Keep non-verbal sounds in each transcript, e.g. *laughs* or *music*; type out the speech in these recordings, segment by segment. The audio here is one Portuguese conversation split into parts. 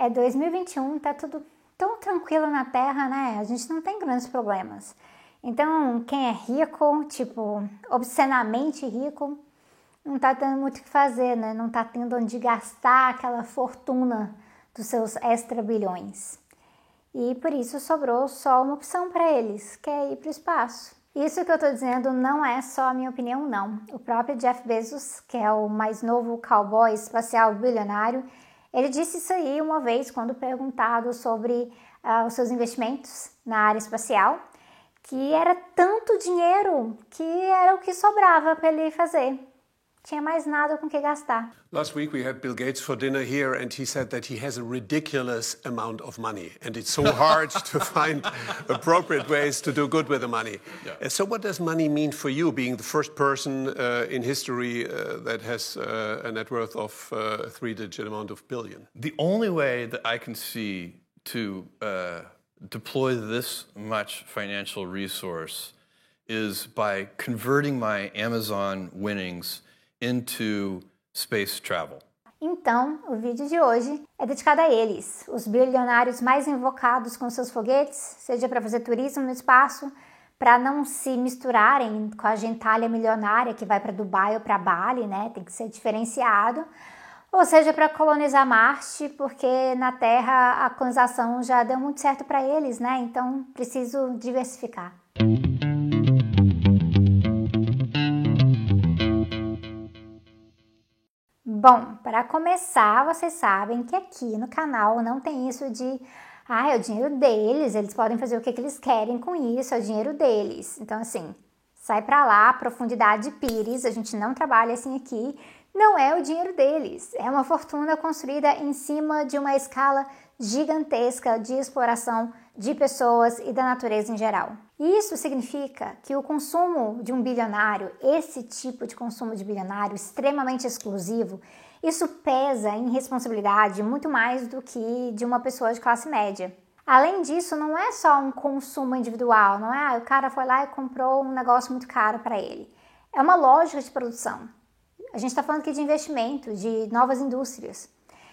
é 2021, tá tudo tão tranquilo na Terra, né? A gente não tem grandes problemas. Então, quem é rico, tipo, obscenamente rico, não tá tendo muito o que fazer, né? Não tá tendo onde gastar aquela fortuna dos seus extra bilhões. E por isso sobrou só uma opção para eles, que é ir para o espaço. Isso que eu estou dizendo não é só a minha opinião, não. O próprio Jeff Bezos, que é o mais novo cowboy espacial bilionário, ele disse isso aí uma vez quando perguntado sobre uh, os seus investimentos na área espacial, que era tanto dinheiro que era o que sobrava para ele fazer. Tinha mais nada com que gastar. Last week we had Bill Gates for dinner here and he said that he has a ridiculous amount of money and it's so hard to *laughs* find appropriate ways to do good with the money. Yeah. So what does money mean for you being the first person uh, in history uh, that has uh, a net worth of uh, a three-digit amount of billion? The only way that I can see to uh, deploy this much financial resource is by converting my Amazon winnings into space travel. Então, o vídeo de hoje é dedicado a eles, os bilionários mais invocados com seus foguetes, seja para fazer turismo no espaço, para não se misturarem com a gentalha milionária que vai para Dubai ou para Bali, né? Tem que ser diferenciado. Ou seja, para colonizar Marte, porque na Terra a colonização já deu muito certo para eles, né? Então preciso diversificar. Bom, para começar, vocês sabem que aqui no canal não tem isso de ah, é o dinheiro deles, eles podem fazer o que, que eles querem com isso, é o dinheiro deles. Então, assim, sai para lá, profundidade pires, a gente não trabalha assim aqui, não é o dinheiro deles, é uma fortuna construída em cima de uma escala gigantesca de exploração de pessoas e da natureza em geral. Isso significa que o consumo de um bilionário, esse tipo de consumo de bilionário extremamente exclusivo, isso pesa em responsabilidade muito mais do que de uma pessoa de classe média. Além disso, não é só um consumo individual, não é? Ah, o cara foi lá e comprou um negócio muito caro para ele. É uma lógica de produção. A gente está falando aqui de investimento, de novas indústrias.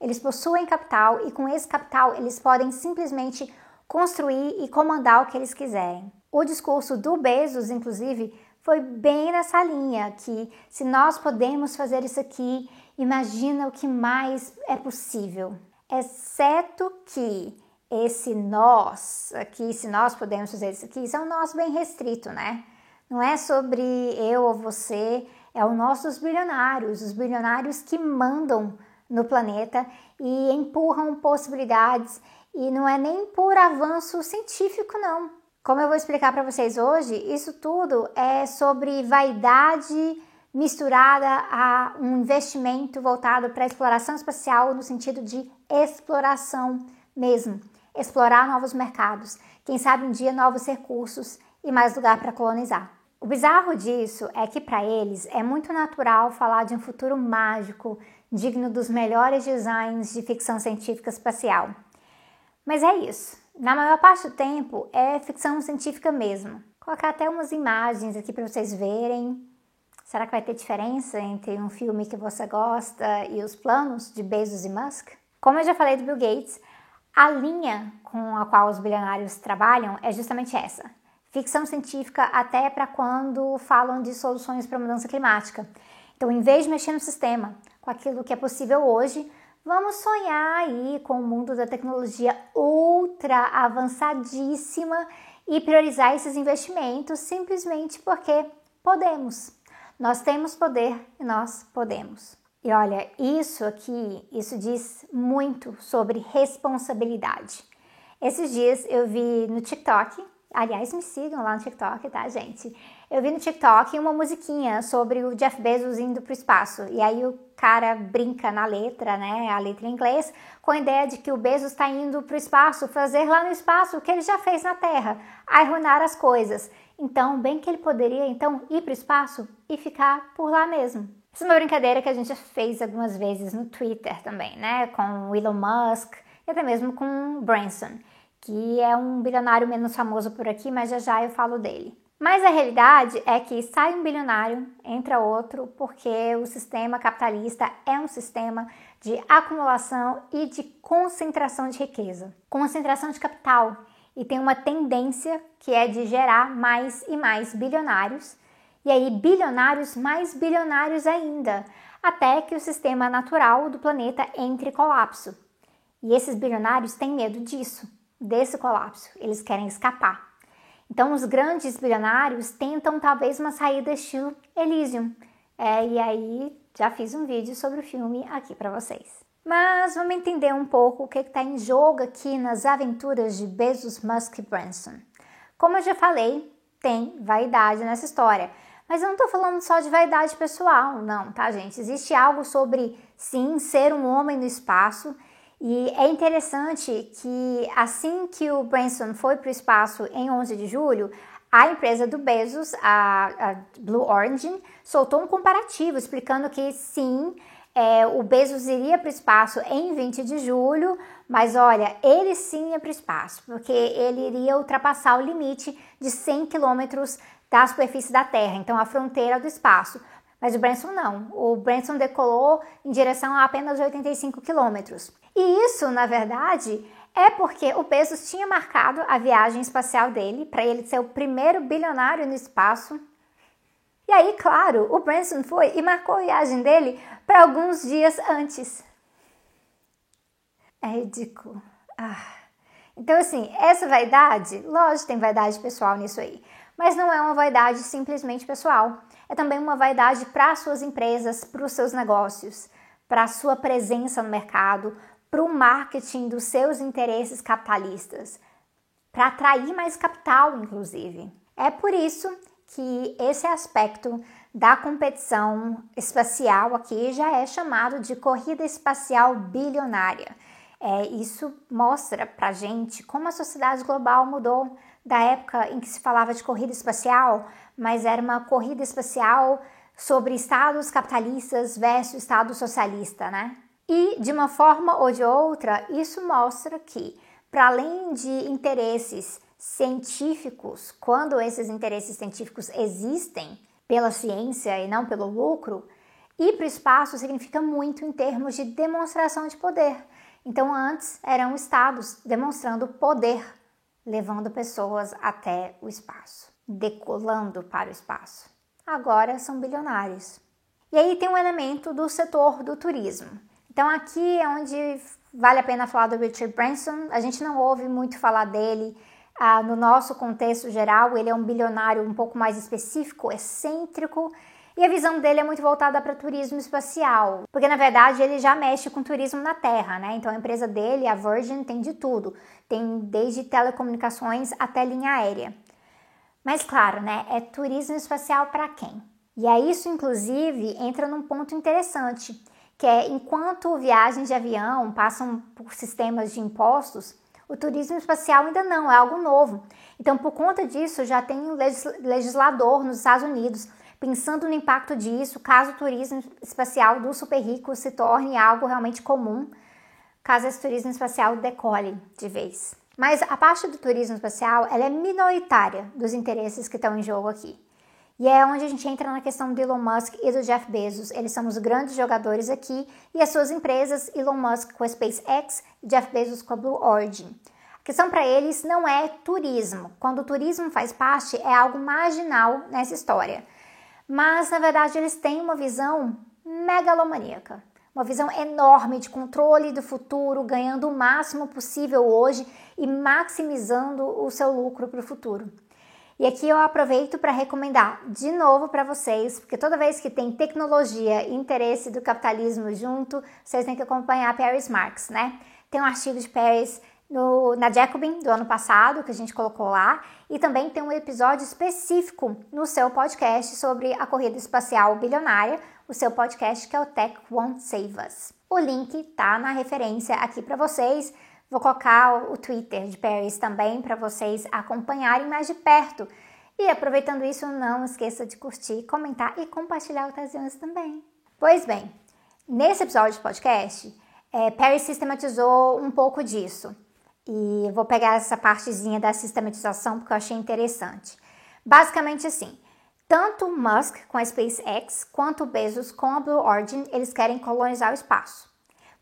Eles possuem capital e com esse capital eles podem simplesmente construir e comandar o que eles quiserem. O discurso do Bezos, inclusive, foi bem nessa linha que se nós podemos fazer isso aqui, imagina o que mais é possível. Exceto que esse nós aqui, se nós podemos fazer isso aqui, isso é um nós bem restrito, né? Não é sobre eu ou você, é o nossos bilionários, os bilionários que mandam no planeta e empurram possibilidades e não é nem por avanço científico não. Como eu vou explicar para vocês hoje, isso tudo é sobre vaidade misturada a um investimento voltado para a exploração espacial no sentido de exploração mesmo, explorar novos mercados, quem sabe um dia novos recursos e mais lugar para colonizar. O bizarro disso é que para eles é muito natural falar de um futuro mágico, digno dos melhores designs de ficção científica espacial. Mas é isso. Na maior parte do tempo é ficção científica mesmo. Vou colocar até umas imagens aqui para vocês verem. Será que vai ter diferença entre um filme que você gosta e os planos de Bezos e Musk? Como eu já falei do Bill Gates, a linha com a qual os bilionários trabalham é justamente essa. Ficção científica até para quando falam de soluções para a mudança climática. Então, em vez de mexer no sistema, com aquilo que é possível hoje, vamos sonhar aí com o mundo da tecnologia ultra avançadíssima e priorizar esses investimentos simplesmente porque podemos. Nós temos poder e nós podemos. E olha, isso aqui, isso diz muito sobre responsabilidade. Esses dias eu vi no TikTok Aliás, me sigam lá no TikTok, tá, gente? Eu vi no TikTok uma musiquinha sobre o Jeff Bezos indo pro espaço. E aí o cara brinca na letra, né? A letra em inglês, com a ideia de que o Bezos está indo pro espaço, fazer lá no espaço o que ele já fez na Terra, arruinar as coisas. Então, bem que ele poderia então ir pro espaço e ficar por lá mesmo. Essa é uma brincadeira que a gente já fez algumas vezes no Twitter também, né? Com o Elon Musk e até mesmo com o Branson que é um bilionário menos famoso por aqui, mas já já eu falo dele. Mas a realidade é que sai um bilionário, entra outro, porque o sistema capitalista é um sistema de acumulação e de concentração de riqueza, concentração de capital, e tem uma tendência que é de gerar mais e mais bilionários, e aí bilionários mais bilionários ainda, até que o sistema natural do planeta entre em colapso. E esses bilionários têm medo disso, desse colapso, eles querem escapar. Então, os grandes bilionários tentam talvez uma saída estilo Elysium. É, e aí, já fiz um vídeo sobre o filme aqui para vocês. Mas vamos entender um pouco o que está em jogo aqui nas aventuras de Bezos, Musk e Branson. Como eu já falei, tem vaidade nessa história. Mas eu não estou falando só de vaidade pessoal, não, tá, gente? Existe algo sobre, sim, ser um homem no espaço e é interessante que assim que o Branson foi para o espaço em 11 de julho, a empresa do Bezos, a, a Blue Origin, soltou um comparativo explicando que sim, é, o Bezos iria para o espaço em 20 de julho, mas olha, ele sim ia para o espaço, porque ele iria ultrapassar o limite de 100 quilômetros da superfície da Terra, então a fronteira do espaço. Mas o Branson não. O Branson decolou em direção a apenas 85 quilômetros. E isso, na verdade, é porque o Bezos tinha marcado a viagem espacial dele para ele ser o primeiro bilionário no espaço. E aí, claro, o Branson foi e marcou a viagem dele para alguns dias antes. É ridículo. Ah. Então, assim, essa vaidade, lógico, tem vaidade pessoal nisso aí, mas não é uma vaidade simplesmente pessoal. É também uma vaidade para suas empresas, para os seus negócios, para a sua presença no mercado, para o marketing dos seus interesses capitalistas, para atrair mais capital, inclusive. É por isso que esse aspecto da competição espacial aqui já é chamado de corrida espacial bilionária. É, isso mostra para gente como a sociedade global mudou da época em que se falava de corrida espacial, mas era uma corrida espacial sobre estados capitalistas versus estado socialista, né? E, de uma forma ou de outra, isso mostra que, para além de interesses científicos, quando esses interesses científicos existem pela ciência e não pelo lucro, ir para o espaço significa muito em termos de demonstração de poder. Então, antes eram estados demonstrando poder, levando pessoas até o espaço, decolando para o espaço. Agora são bilionários. E aí tem um elemento do setor do turismo. Então aqui é onde vale a pena falar do Richard Branson. A gente não ouve muito falar dele ah, no nosso contexto geral. Ele é um bilionário um pouco mais específico, excêntrico. E a visão dele é muito voltada para turismo espacial, porque na verdade ele já mexe com turismo na Terra, né? Então a empresa dele, a Virgin, tem de tudo, tem desde telecomunicações até linha aérea. Mas claro, né? É turismo espacial para quem? E aí isso inclusive entra num ponto interessante que é enquanto viagens de avião passam por sistemas de impostos, o turismo espacial ainda não, é algo novo. Então, por conta disso, já tem um legislador nos Estados Unidos pensando no impacto disso, caso o turismo espacial dos super ricos se torne algo realmente comum, caso esse turismo espacial decole de vez. Mas a parte do turismo espacial ela é minoritária dos interesses que estão em jogo aqui. E é onde a gente entra na questão do Elon Musk e do Jeff Bezos. Eles são os grandes jogadores aqui e as suas empresas, Elon Musk com a SpaceX e Jeff Bezos com a Blue Origin. A questão para eles não é turismo. Quando o turismo faz parte, é algo marginal nessa história. Mas, na verdade, eles têm uma visão megalomaníaca. Uma visão enorme de controle do futuro, ganhando o máximo possível hoje e maximizando o seu lucro para o futuro. E aqui eu aproveito para recomendar de novo para vocês, porque toda vez que tem tecnologia e interesse do capitalismo junto, vocês têm que acompanhar Paris Marx, né? Tem um artigo de Paris no, na Jacobin do ano passado, que a gente colocou lá, e também tem um episódio específico no seu podcast sobre a corrida espacial bilionária, o seu podcast que é o Tech Won't Save Us. O link tá na referência aqui para vocês. Vou colocar o Twitter de Paris também para vocês acompanharem mais de perto. E aproveitando isso, não esqueça de curtir, comentar e compartilhar ocasiões também. Pois bem, nesse episódio de podcast, é, Perry sistematizou um pouco disso. E vou pegar essa partezinha da sistematização porque eu achei interessante. Basicamente assim, tanto Musk com a SpaceX quanto Bezos com a Blue Origin, eles querem colonizar o espaço.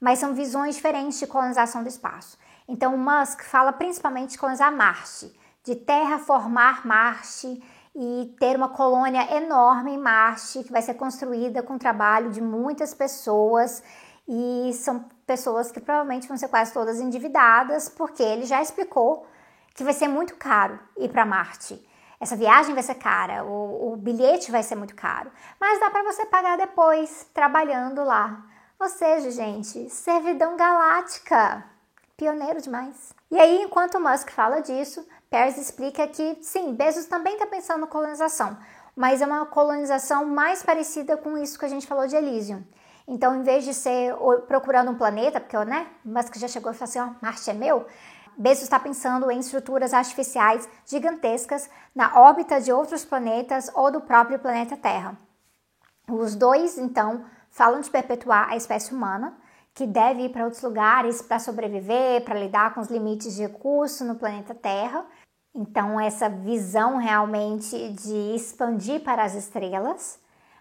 mas são visões diferentes de colonização do espaço. Então, Musk fala principalmente de colonizar Marte, de terraformar Marte e ter uma colônia enorme em Marte que vai ser construída com o trabalho de muitas pessoas e são pessoas que provavelmente vão ser quase todas endividadas, porque ele já explicou que vai ser muito caro ir para Marte. Essa viagem vai ser cara, o, o bilhete vai ser muito caro, mas dá para você pagar depois trabalhando lá. Ou seja, gente, servidão galáctica. Pioneiro demais. E aí, enquanto o Musk fala disso, Pérez explica que sim, Bezos também está pensando em colonização, mas é uma colonização mais parecida com isso que a gente falou de Elysium. Então, em vez de ser procurando um planeta, porque né, Musk já chegou e falou assim: ó, Marte é meu, Bezos está pensando em estruturas artificiais gigantescas na órbita de outros planetas ou do próprio planeta Terra. Os dois, então, falam de perpetuar a espécie humana, que deve ir para outros lugares para sobreviver, para lidar com os limites de recurso no planeta Terra. Então, essa visão realmente de expandir para as estrelas.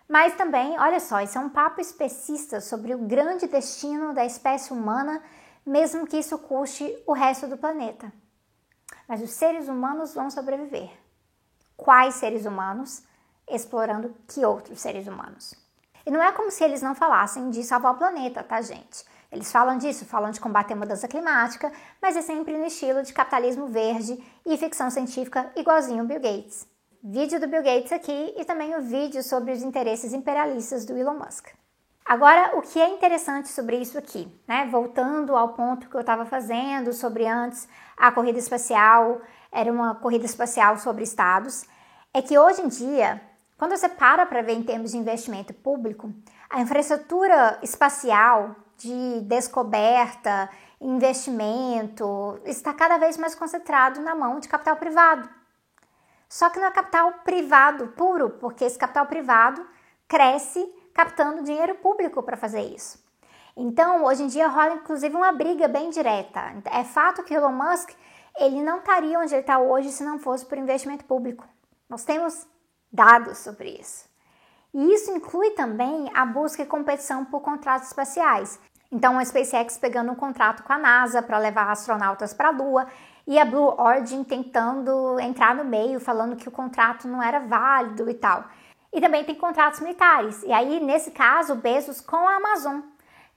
Mas também, olha só, isso é um papo especista sobre o grande destino da espécie humana mesmo que isso custe o resto do planeta. Mas os seres humanos vão sobreviver. Quais seres humanos? Explorando que outros seres humanos? E não é como se eles não falassem de salvar o planeta, tá, gente? Eles falam disso, falam de combater a mudança climática, mas é sempre no estilo de capitalismo verde e ficção científica igualzinho o Bill Gates. Vídeo do Bill Gates aqui e também o vídeo sobre os interesses imperialistas do Elon Musk. Agora, o que é interessante sobre isso aqui, né? Voltando ao ponto que eu estava fazendo sobre antes a corrida espacial, era uma corrida espacial sobre estados, é que hoje em dia, quando você para para ver em termos de investimento público, a infraestrutura espacial de descoberta, investimento, está cada vez mais concentrado na mão de capital privado. Só que não é capital privado puro, porque esse capital privado cresce captando dinheiro público para fazer isso. Então, hoje em dia rola inclusive uma briga bem direta. É fato que Elon Musk ele não estaria onde ele está hoje se não fosse por investimento público. Nós temos dados sobre isso. E isso inclui também a busca e competição por contratos espaciais. Então, a SpaceX pegando um contrato com a NASA para levar astronautas para a Lua e a Blue Origin tentando entrar no meio, falando que o contrato não era válido e tal. E também tem contratos militares. E aí, nesse caso, Bezos com a Amazon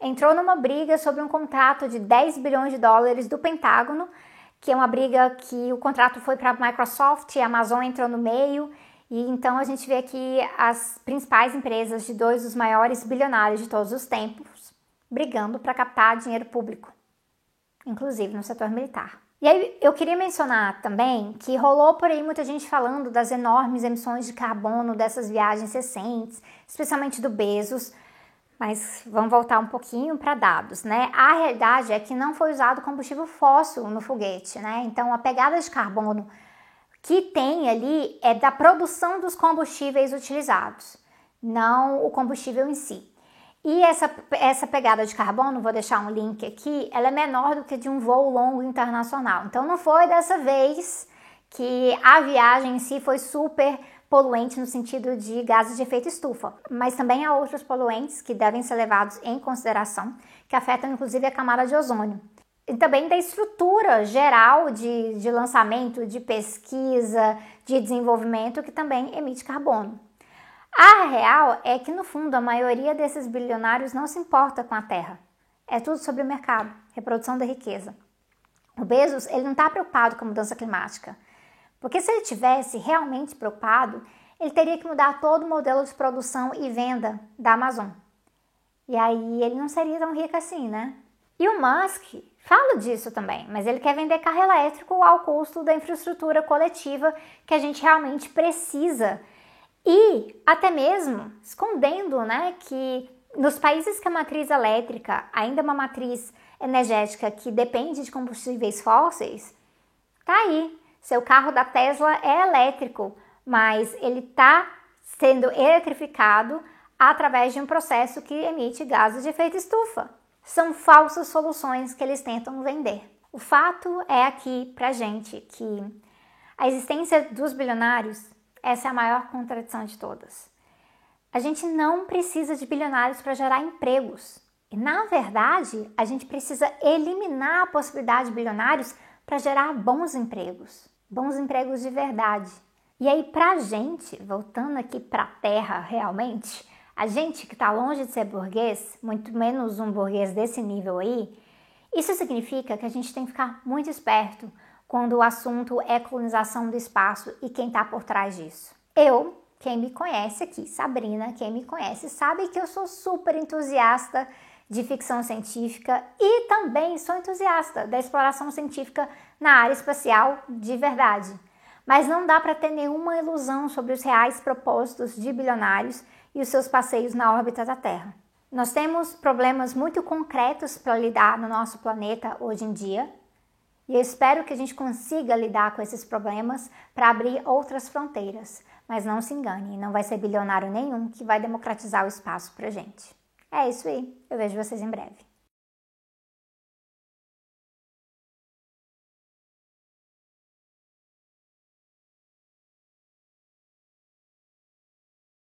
entrou numa briga sobre um contrato de 10 bilhões de dólares do Pentágono, que é uma briga que o contrato foi para a Microsoft a Amazon entrou no meio. E então a gente vê aqui as principais empresas de dois dos maiores bilionários de todos os tempos brigando para captar dinheiro público, inclusive no setor militar. E aí eu queria mencionar também que rolou por aí muita gente falando das enormes emissões de carbono dessas viagens recentes, especialmente do Bezos, mas vamos voltar um pouquinho para dados, né? A realidade é que não foi usado combustível fóssil no foguete, né? Então a pegada de carbono que tem ali é da produção dos combustíveis utilizados, não o combustível em si. E essa, essa pegada de carbono, vou deixar um link aqui, ela é menor do que de um voo longo internacional. Então não foi dessa vez que a viagem em si foi super poluente no sentido de gases de efeito estufa, mas também há outros poluentes que devem ser levados em consideração, que afetam inclusive a camada de ozônio. E também da estrutura geral de, de lançamento, de pesquisa, de desenvolvimento, que também emite carbono. A real é que, no fundo, a maioria desses bilionários não se importa com a terra. É tudo sobre o mercado, reprodução da riqueza. O Bezos ele não está preocupado com a mudança climática, porque se ele tivesse realmente preocupado, ele teria que mudar todo o modelo de produção e venda da Amazon. E aí ele não seria tão rico assim, né? E o Musk fala disso também, mas ele quer vender carro elétrico ao custo da infraestrutura coletiva que a gente realmente precisa e até mesmo escondendo né, que nos países que a matriz elétrica ainda é uma matriz energética que depende de combustíveis fósseis, tá aí. Seu carro da Tesla é elétrico, mas ele está sendo eletrificado através de um processo que emite gases de efeito estufa. São falsas soluções que eles tentam vender. O fato é aqui pra gente que a existência dos bilionários essa é a maior contradição de todas. A gente não precisa de bilionários para gerar empregos. E na verdade, a gente precisa eliminar a possibilidade de bilionários para gerar bons empregos, bons empregos de verdade. E aí, para a gente, voltando aqui para a terra realmente, a gente que está longe de ser burguês, muito menos um burguês desse nível aí, isso significa que a gente tem que ficar muito esperto quando o assunto é colonização do espaço e quem está por trás disso. Eu, quem me conhece aqui, Sabrina, quem me conhece, sabe que eu sou super entusiasta de ficção científica e também sou entusiasta da exploração científica na área espacial de verdade. Mas não dá para ter nenhuma ilusão sobre os reais propósitos de bilionários e os seus passeios na órbita da Terra. Nós temos problemas muito concretos para lidar no nosso planeta hoje em dia, e eu espero que a gente consiga lidar com esses problemas para abrir outras fronteiras. Mas não se engane, não vai ser bilionário nenhum que vai democratizar o espaço para gente. É isso aí, eu vejo vocês em breve.